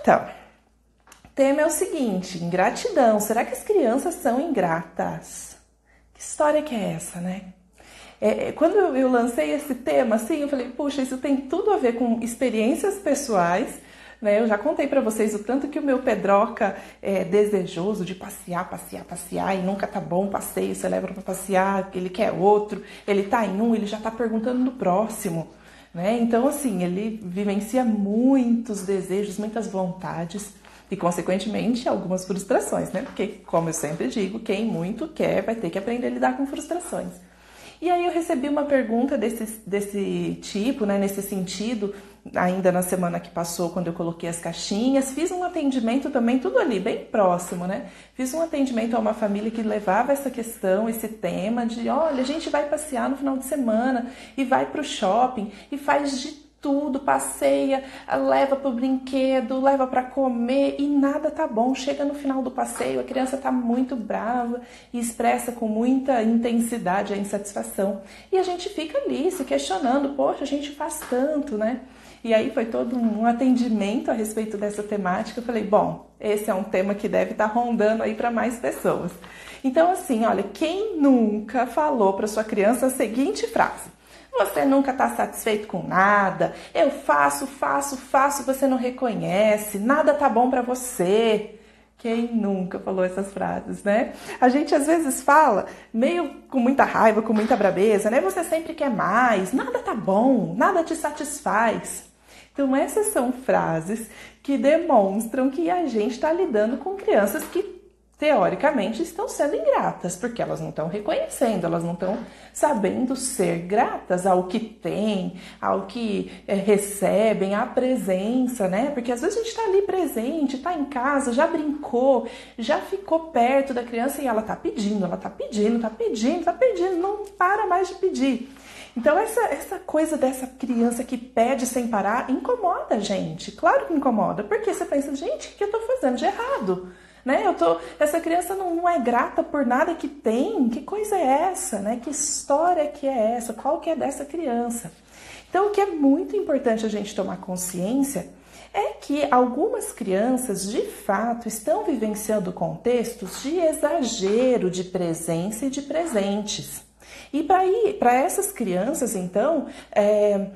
Então, tema é o seguinte: ingratidão. Será que as crianças são ingratas? Que história que é essa, né? É, é quando eu, lancei esse tema, assim, eu falei, puxa, isso tem tudo a ver com experiências pessoais. Né? Eu já contei para vocês o tanto que o meu Pedroca é desejoso de passear, passear, passear e nunca tá bom passeio, leva para passear, ele quer outro, ele tá em um, ele já tá perguntando no próximo. Né? Então, assim, ele vivencia muitos desejos, muitas vontades e, consequentemente, algumas frustrações, né? Porque, como eu sempre digo, quem muito quer vai ter que aprender a lidar com frustrações. E aí eu recebi uma pergunta desse, desse tipo, né, nesse sentido, ainda na semana que passou, quando eu coloquei as caixinhas. Fiz um atendimento também, tudo ali, bem próximo, né? Fiz um atendimento a uma família que levava essa questão, esse tema de: olha, a gente vai passear no final de semana e vai para o shopping e faz de tudo, passeia, leva para o brinquedo, leva para comer e nada tá bom. Chega no final do passeio, a criança tá muito brava e expressa com muita intensidade a insatisfação. E a gente fica ali se questionando, poxa, a gente faz tanto, né? E aí foi todo um atendimento a respeito dessa temática. Eu falei, bom, esse é um tema que deve estar tá rondando aí para mais pessoas. Então, assim, olha, quem nunca falou para sua criança a seguinte frase? Você nunca está satisfeito com nada. Eu faço, faço, faço, você não reconhece. Nada tá bom para você. Quem nunca falou essas frases, né? A gente às vezes fala meio com muita raiva, com muita brabeza, né? Você sempre quer mais, nada tá bom, nada te satisfaz. Então, essas são frases que demonstram que a gente está lidando com crianças que teoricamente estão sendo ingratas, porque elas não estão reconhecendo, elas não estão sabendo ser gratas ao que têm, ao que é, recebem, à presença, né? Porque às vezes a gente está ali presente, está em casa, já brincou, já ficou perto da criança e ela está pedindo, ela está pedindo, está pedindo, está pedindo, não para mais de pedir. Então, essa, essa coisa dessa criança que pede sem parar incomoda a gente. Claro que incomoda, porque você pensa, gente, o que eu estou fazendo de errado? Né? Eu tô, essa criança não, não, é grata por nada que tem. Que coisa é essa? Né? Que história que é essa? Qual que é dessa criança? Então, o que é muito importante a gente tomar consciência é que algumas crianças de fato estão vivenciando contextos de exagero de presença e de presentes. E para essas crianças, então, é,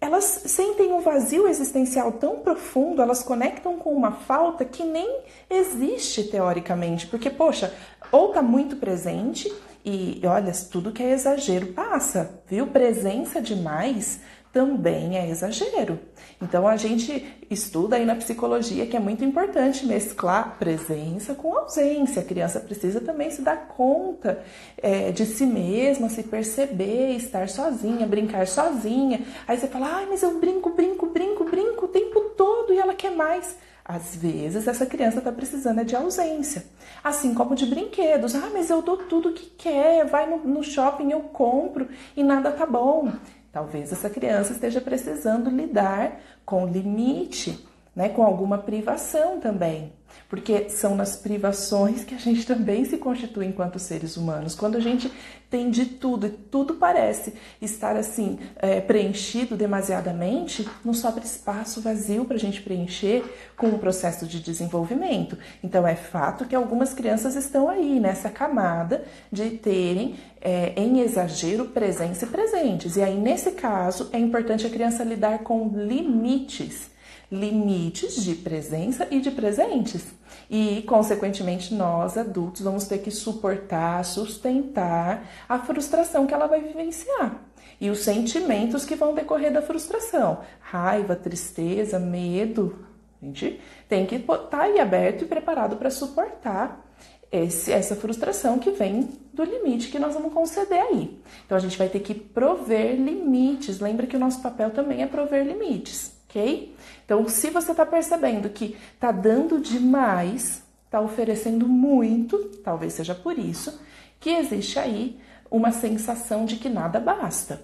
elas sentem um vazio existencial tão profundo, elas conectam com uma falta que nem existe teoricamente, porque, poxa, ou tá muito presente e olha, tudo que é exagero passa, viu? Presença demais também é exagero. Então a gente estuda aí na psicologia que é muito importante mesclar presença com ausência. A criança precisa também se dar conta é, de si mesma, se perceber, estar sozinha, brincar sozinha. Aí você fala, ai, mas eu brinco, brinco, brinco, brinco o tempo todo e ela quer mais. Às vezes essa criança está precisando de ausência, assim como de brinquedos. Ah, mas eu dou tudo que quer, vai no, no shopping, eu compro e nada tá bom. Talvez essa criança esteja precisando lidar com limite, né, com alguma privação também. Porque são nas privações que a gente também se constitui enquanto seres humanos. Quando a gente tem de tudo e tudo parece estar assim é, preenchido demasiadamente, não sobra espaço vazio para a gente preencher com o processo de desenvolvimento. Então é fato que algumas crianças estão aí nessa camada de terem é, em exagero presença e presentes. E aí, nesse caso, é importante a criança lidar com limites limites de presença e de presentes. E, consequentemente, nós adultos vamos ter que suportar, sustentar a frustração que ela vai vivenciar e os sentimentos que vão decorrer da frustração: raiva, tristeza, medo. A gente tem que estar tá aí aberto e preparado para suportar esse, essa frustração que vem do limite que nós vamos conceder aí. Então a gente vai ter que prover limites. Lembra que o nosso papel também é prover limites, ok? Então, se você está percebendo que está dando demais, está oferecendo muito, talvez seja por isso que existe aí uma sensação de que nada basta.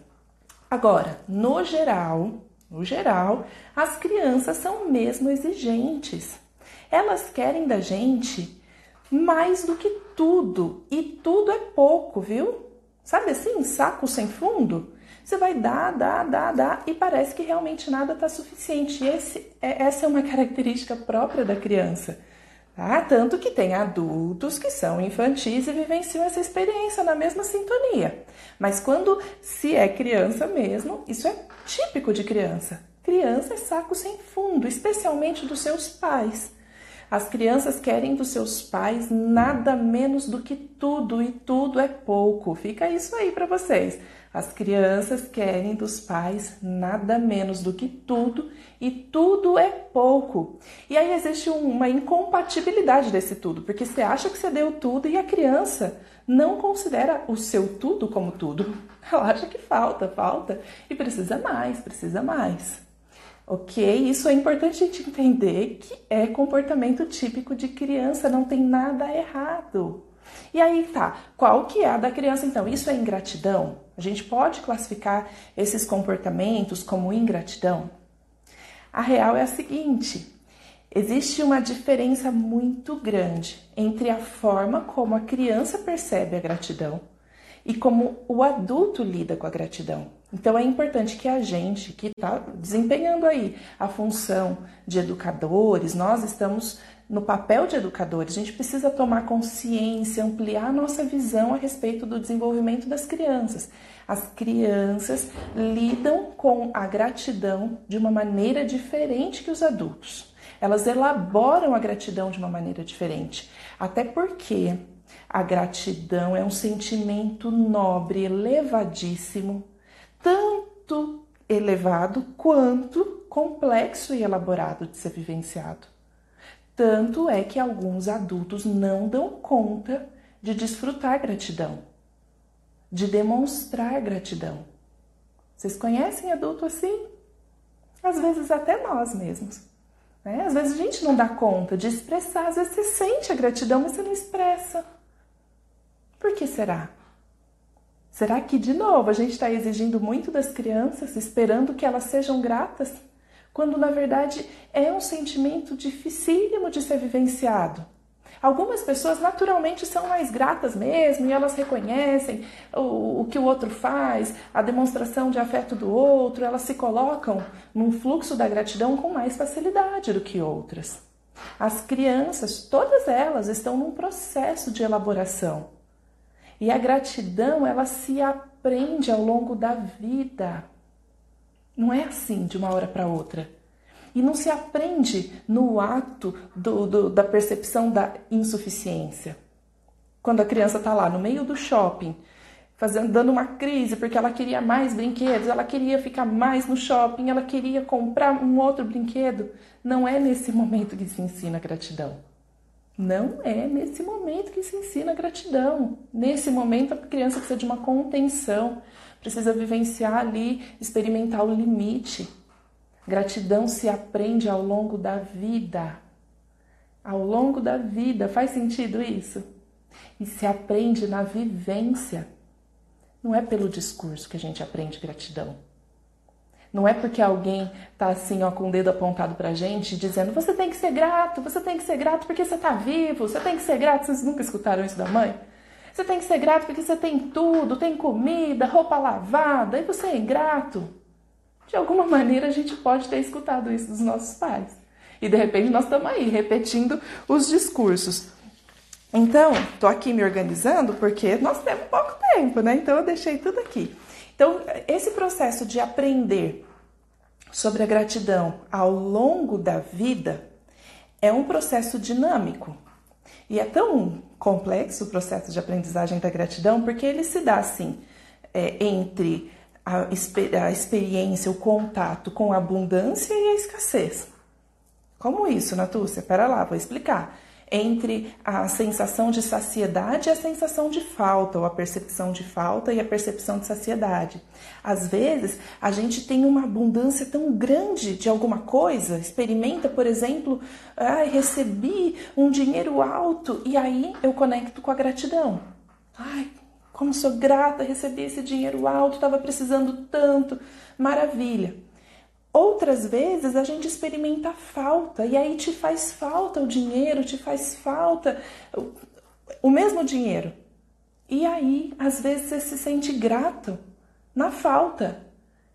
Agora, no geral, no geral, as crianças são mesmo exigentes. Elas querem da gente mais do que tudo, e tudo é pouco, viu? Sabe assim, saco sem fundo? Você vai dar, dar, dar, dar e parece que realmente nada está suficiente. E esse, é, essa é uma característica própria da criança. Tá? Tanto que tem adultos que são infantis e vivenciam essa experiência na mesma sintonia. Mas quando se é criança mesmo, isso é típico de criança. Criança é saco sem fundo, especialmente dos seus pais. As crianças querem dos seus pais nada menos do que tudo e tudo é pouco. Fica isso aí para vocês. As crianças querem dos pais nada menos do que tudo e tudo é pouco. E aí existe uma incompatibilidade desse tudo, porque você acha que você deu tudo e a criança não considera o seu tudo como tudo. Ela acha que falta, falta e precisa mais, precisa mais. Ok? Isso é importante a gente entender que é comportamento típico de criança, não tem nada errado. E aí tá, qual que é a da criança então? Isso é ingratidão? A gente pode classificar esses comportamentos como ingratidão? A real é a seguinte: existe uma diferença muito grande entre a forma como a criança percebe a gratidão e como o adulto lida com a gratidão. Então é importante que a gente que está desempenhando aí a função de educadores, nós estamos no papel de educadores, a gente precisa tomar consciência, ampliar a nossa visão a respeito do desenvolvimento das crianças. As crianças lidam com a gratidão de uma maneira diferente que os adultos. Elas elaboram a gratidão de uma maneira diferente. Até porque a gratidão é um sentimento nobre, elevadíssimo, tanto elevado quanto complexo e elaborado de ser vivenciado. Tanto é que alguns adultos não dão conta de desfrutar gratidão, de demonstrar gratidão. Vocês conhecem adulto assim? Às vezes até nós mesmos. Né? Às vezes a gente não dá conta de expressar, às vezes você sente a gratidão, mas você não expressa. Por que será? Será que, de novo, a gente está exigindo muito das crianças, esperando que elas sejam gratas, quando na verdade é um sentimento dificílimo de ser vivenciado? Algumas pessoas naturalmente são mais gratas mesmo e elas reconhecem o, o, que o outro faz, a demonstração de afeto do outro, elas se colocam num fluxo da gratidão com mais facilidade do que outras. As crianças, todas elas, estão num processo de elaboração. E a gratidão, ela se aprende ao longo da vida. Não é assim de uma hora para outra. E não se aprende no ato do, do, da percepção da insuficiência. Quando a criança está lá no meio do shopping, fazendo, dando uma crise porque ela queria mais brinquedos, ela queria ficar mais no shopping, ela queria comprar um outro brinquedo. Não é nesse momento que se ensina gratidão. Não é nesse momento que se ensina gratidão. Nesse momento, a criança precisa de uma contenção, precisa vivenciar ali, experimentar o limite. Gratidão se aprende ao longo da vida. Ao longo da vida. Faz sentido isso? E se aprende na vivência. Não é pelo discurso que a gente aprende gratidão. Não é porque alguém tá assim, ó, com o dedo apontado pra gente, dizendo você tem que ser grato, você tem que ser grato porque você tá vivo, você tem que ser grato. Vocês nunca escutaram isso da mãe? Você tem que ser grato porque você tem tudo, tem comida, roupa lavada, e você é ingrato. De alguma maneira a gente pode ter escutado isso dos nossos pais. E de repente nós estamos aí repetindo os discursos. Então, tô aqui me organizando porque nós temos pouco tempo, né? Então eu deixei tudo aqui. Então, esse processo de aprender sobre a gratidão ao longo da vida é um processo dinâmico. E é tão complexo o processo de aprendizagem da gratidão porque ele se dá assim é, entre a, a experiência, o contato com a abundância e a escassez. Como isso, Natúcia? Pera lá, vou explicar entre a sensação de saciedade e a sensação de falta, ou a percepção de falta e a percepção de saciedade. Às vezes, a gente tem uma abundância tão grande de alguma coisa, experimenta, por exemplo, ah, recebi um dinheiro alto e aí eu conecto com a gratidão. Ai, como sou grata, recebi esse dinheiro alto, estava precisando tanto, maravilha. Outras vezes a gente experimenta falta e aí te faz falta o dinheiro, te faz falta o mesmo dinheiro. E aí, às vezes, você se sente grato na falta.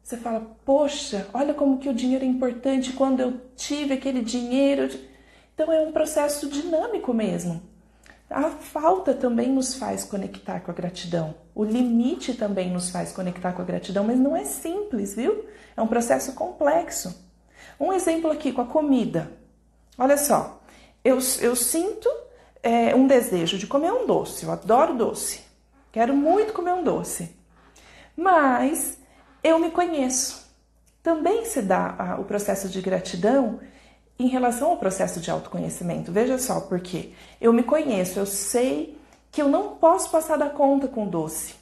Você fala, poxa, olha como que o dinheiro é importante quando eu tive aquele dinheiro. Então é um processo dinâmico mesmo. A falta também nos faz conectar com a gratidão. O limite também nos faz conectar com a gratidão, mas não é simples, viu? É um processo complexo. Um exemplo aqui com a comida. Olha só, eu, eu sinto é, um desejo de comer um doce, eu adoro doce, quero muito comer um doce, mas eu me conheço. Também se dá a, o processo de gratidão em relação ao processo de autoconhecimento. Veja só, porque eu me conheço, eu sei que eu não posso passar da conta com doce.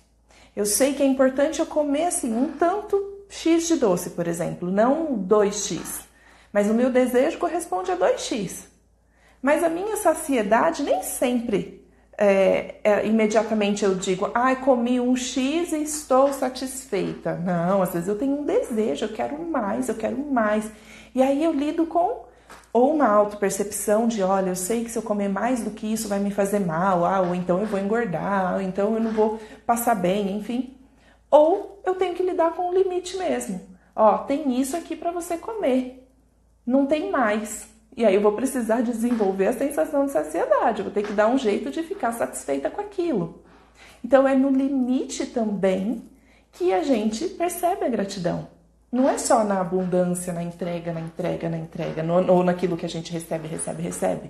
Eu sei que é importante eu comer assim um tanto X de doce, por exemplo, não 2x. Mas o meu desejo corresponde a 2x. Mas a minha saciedade nem sempre é, é, imediatamente eu digo, ai, ah, comi um X e estou satisfeita. Não, às vezes eu tenho um desejo, eu quero mais, eu quero mais. E aí eu lido com ou uma autopercepção de, olha, eu sei que se eu comer mais do que isso vai me fazer mal, ah, ou então eu vou engordar, ou então eu não vou passar bem, enfim. Ou eu tenho que lidar com o limite mesmo. Ó, tem isso aqui para você comer. Não tem mais. E aí eu vou precisar desenvolver a sensação de saciedade, eu vou ter que dar um jeito de ficar satisfeita com aquilo. Então é no limite também que a gente percebe a gratidão. Não é só na abundância, na entrega, na entrega, na entrega, no, ou naquilo que a gente recebe, recebe, recebe.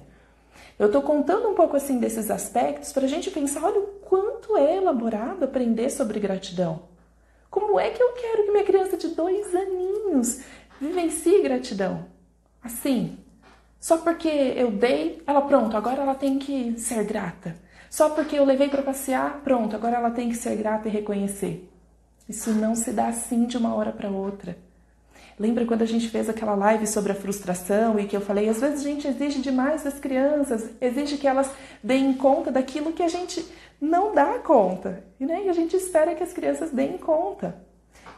Eu estou contando um pouco assim desses aspectos para a gente pensar, olha o quanto é elaborado aprender sobre gratidão. Como é que eu quero que minha criança de dois aninhos vivencie gratidão? Assim, só porque eu dei, ela pronto, agora ela tem que ser grata. Só porque eu levei para passear, pronto, agora ela tem que ser grata e reconhecer. Isso não se dá assim de uma hora para outra. Lembra quando a gente fez aquela live sobre a frustração e que eu falei, às vezes a gente exige demais das crianças, exige que elas deem conta daquilo que a gente não dá conta. E né, a gente espera que as crianças deem conta.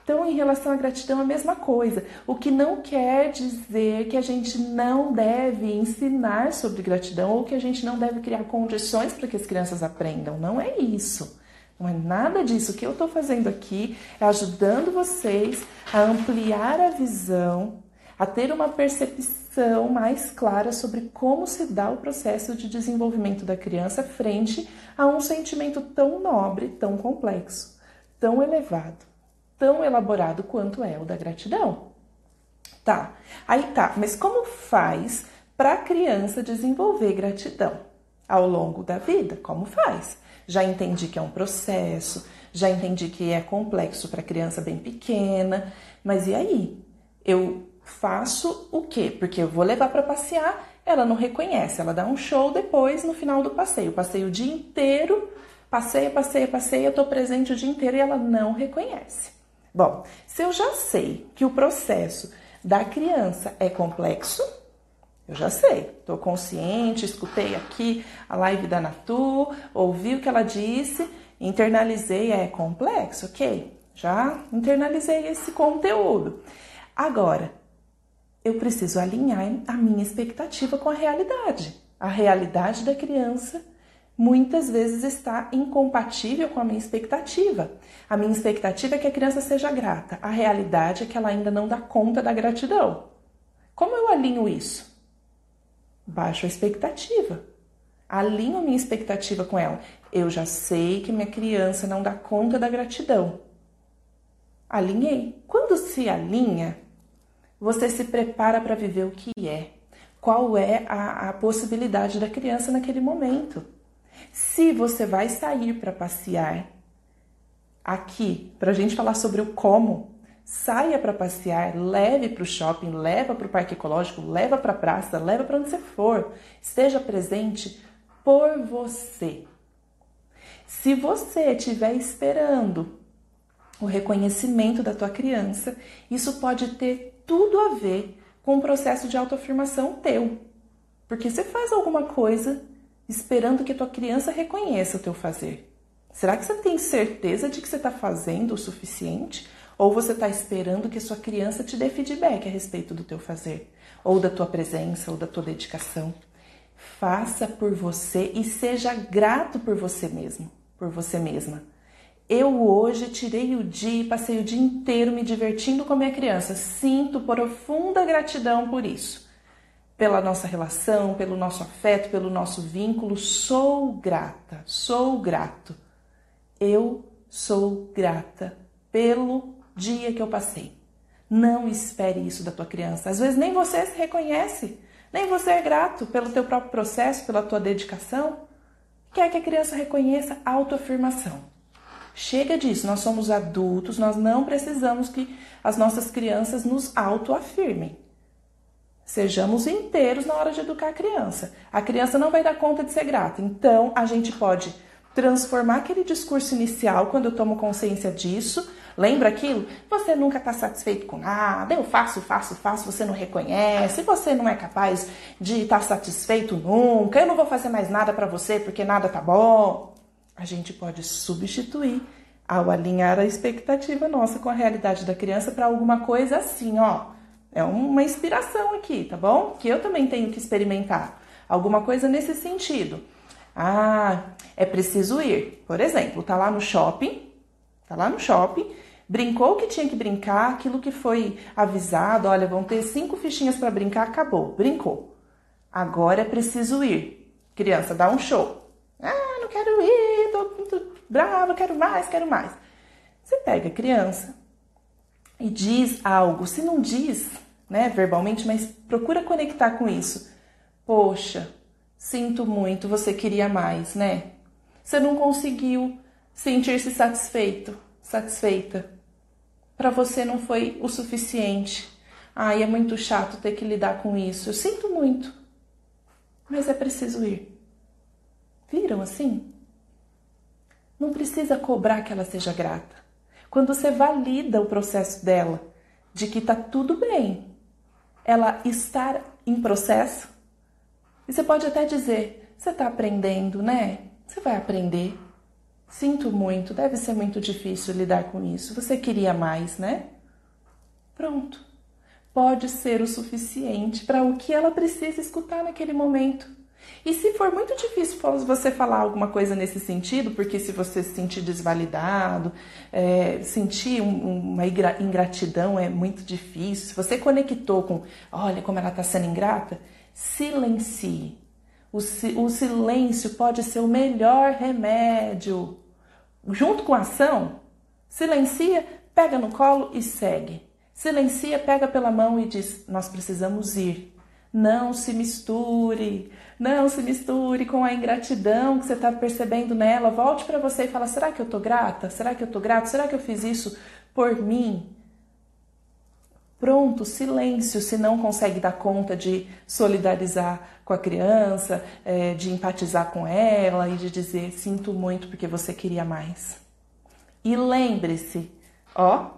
Então, em relação à gratidão, a mesma coisa. O que não quer dizer que a gente não deve ensinar sobre gratidão ou que a gente não deve criar condições para que as crianças aprendam. Não é isso. Não é nada disso. O que eu estou fazendo aqui é ajudando vocês a ampliar a visão, a ter uma percepção mais clara sobre como se dá o processo de desenvolvimento da criança frente a um sentimento tão nobre, tão complexo, tão elevado tão elaborado quanto é o da gratidão. Tá, aí tá, mas como faz para a criança desenvolver gratidão ao longo da vida? Como faz? Já entendi que é um processo, já entendi que é complexo para criança bem pequena, mas e aí? Eu faço o quê? Porque eu vou levar para passear, ela não reconhece, ela dá um show depois no final do passeio. Passeio o dia inteiro, passeia, passeia, passeia, eu estou presente o dia inteiro e ela não reconhece. Bom, se eu já sei que o processo da criança é complexo, eu já sei, estou consciente, escutei aqui a live da Natu, ouvi o que ela disse, internalizei, é complexo, ok? Já internalizei esse conteúdo. Agora, eu preciso alinhar a minha expectativa com a realidade. A realidade da criança muitas vezes está incompatível com a minha expectativa. A minha expectativa é que a criança seja grata. A realidade é que ela ainda não dá conta da gratidão. Como eu alinho isso? Baixo a expectativa. Alinho minha expectativa com ela. Eu já sei que minha criança não dá conta da gratidão. Alinhei. Quando se alinha, você se prepara para viver o que é. Qual é a, a possibilidade da criança naquele momento? Se você vai sair para passear aqui, para a gente falar sobre o como, saia para passear, leve para o shopping, leva para o parque ecológico, leva para a praça, leva para onde você for. Esteja presente por você. Se você estiver esperando o reconhecimento da tua criança, isso pode ter tudo a ver com o processo de autoafirmação teu. Porque você faz alguma coisa esperando que a tua criança reconheça o teu fazer. Será que você tem certeza de que você está fazendo o suficiente? Ou você está esperando que sua criança te dê feedback a respeito do teu fazer? Ou da tua presença, ou da tua dedicação? Faça por você e seja grato por você mesmo, por você mesma. Eu hoje tirei o dia e passei o dia inteiro me divertindo com a minha criança. Sinto profunda gratidão por isso. Pela nossa relação, pelo nosso afeto, pelo nosso vínculo. Sou grata, sou grato. Eu sou grata pelo dia que eu passei. Não espere isso da tua criança. Às vezes nem você se reconhece, nem você é grato pelo teu próprio processo, pela tua dedicação. Quer que a criança reconheça a autoafirmação. Chega disso, nós somos adultos, nós não precisamos que as nossas crianças nos autoafirmem. Sejamos inteiros na hora de educar a criança. A criança não vai dar conta de ser grata. Então, a gente pode transformar aquele discurso inicial quando eu tomo consciência disso. Lembra aquilo? Você nunca está satisfeito com nada, eu faço, faço, faço, você não reconhece, você não é capaz de estar tá satisfeito nunca, eu não vou fazer mais nada para você porque nada tá bom a gente pode substituir ao alinhar a expectativa nossa com a realidade da criança para alguma coisa assim, ó. É uma inspiração aqui, tá bom? Que eu também tenho que experimentar. Alguma coisa nesse sentido. Ah, é preciso ir. Por exemplo, tá lá no shopping, tá lá no shopping, brincou que tinha que brincar, aquilo que foi avisado, olha, vão ter cinco fichinhas para brincar, acabou, brincou. Agora é preciso ir. Criança, dá um show. Ah, não quero ir, tô muito brava, quero mais, quero mais. Você pega a criança e diz algo, se não diz, né, verbalmente, mas procura conectar com isso. Poxa, sinto muito, você queria mais, né? Você não conseguiu sentir-se satisfeito, satisfeita. Para você não foi o suficiente. Ai, é muito chato ter que lidar com isso. Eu sinto muito. Mas é preciso ir. Viram assim? Não precisa cobrar que ela seja grata. Quando você valida o processo dela, de que tá tudo bem, ela estar em processo, e você pode até dizer: você está aprendendo, né? Você vai aprender. Sinto muito, deve ser muito difícil lidar com isso. Você queria mais, né? Pronto. Pode ser o suficiente para o que ela precisa escutar naquele momento. E se for muito difícil você falar alguma coisa nesse sentido, porque se você se sentir desvalidado, é, sentir um, uma ingratidão é muito difícil, se você conectou com, olha como ela está sendo ingrata, silencie. O, o silêncio pode ser o melhor remédio. Junto com a ação, silencia, pega no colo e segue. Silencia, pega pela mão e diz: Nós precisamos ir. Não se misture, não se misture com a ingratidão que você está percebendo nela. Volte para você e fala: será que eu estou grata? Será que eu estou grato? Será que eu fiz isso por mim? Pronto, silêncio se não consegue dar conta de solidarizar com a criança, é, de empatizar com ela e de dizer sinto muito porque você queria mais. E lembre-se, ó,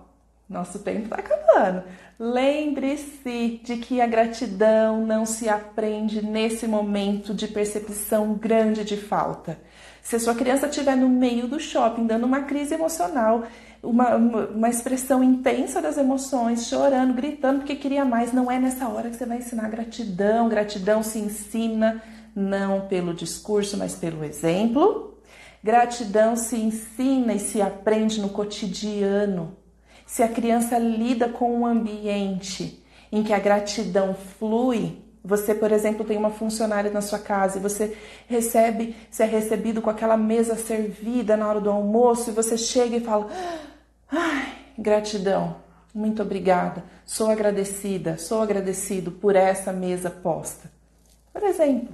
nosso tempo está acabando. Lembre-se de que a gratidão não se aprende nesse momento de percepção grande de falta. Se a sua criança estiver no meio do shopping, dando uma crise emocional, uma, uma, expressão intensa das emoções, chorando, gritando porque queria mais, não é nessa hora que você vai ensinar gratidão. Gratidão se ensina não pelo discurso, mas pelo exemplo. Gratidão se ensina e se aprende no cotidiano se a criança lida com um ambiente em que a gratidão flui, você, por exemplo, tem uma funcionária na sua casa e você recebe, se é recebido com aquela mesa servida na hora do almoço e você chega e fala: "Ai, gratidão. Muito obrigada. Sou agradecida, sou agradecido por essa mesa posta." Por exemplo,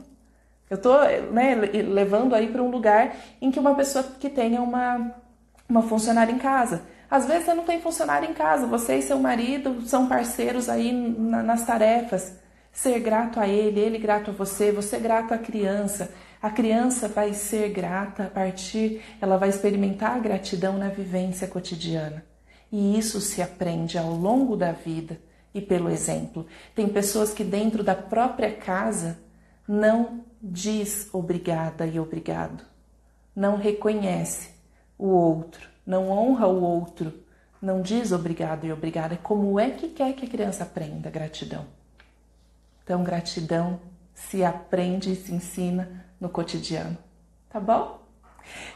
eu estou né, levando aí para um lugar em que uma pessoa que tenha uma, uma funcionária em casa às vezes você não tem funcionário em casa, você e seu marido são parceiros aí nas tarefas. Ser grato a ele, ele grato a você, você grato à criança. A criança vai ser grata a partir, ela vai experimentar a gratidão na vivência cotidiana. E isso se aprende ao longo da vida e pelo exemplo. Tem pessoas que dentro da própria casa não diz obrigada e obrigado, não reconhece o outro, não honra o outro, não diz obrigado e obrigada. É como é que quer que a criança aprenda gratidão. Então, gratidão se aprende e se ensina no cotidiano. Tá bom?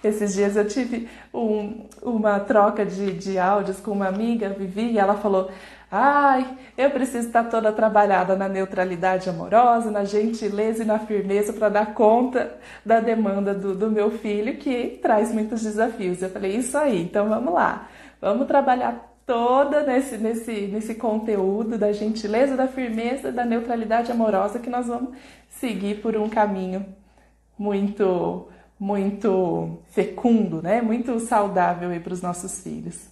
Esses dias eu tive um, uma troca de, de áudios com uma amiga, Vivi, e ela falou: Ai, eu preciso estar toda trabalhada na neutralidade amorosa, na gentileza e na firmeza para dar conta da demanda do, do meu filho, que traz muitos desafios. Eu falei: Isso aí, então vamos lá, vamos trabalhar toda nesse, nesse, nesse conteúdo da gentileza, da firmeza, da neutralidade amorosa que nós vamos seguir por um caminho muito muito fecundo, né? Muito saudável para os nossos filhos.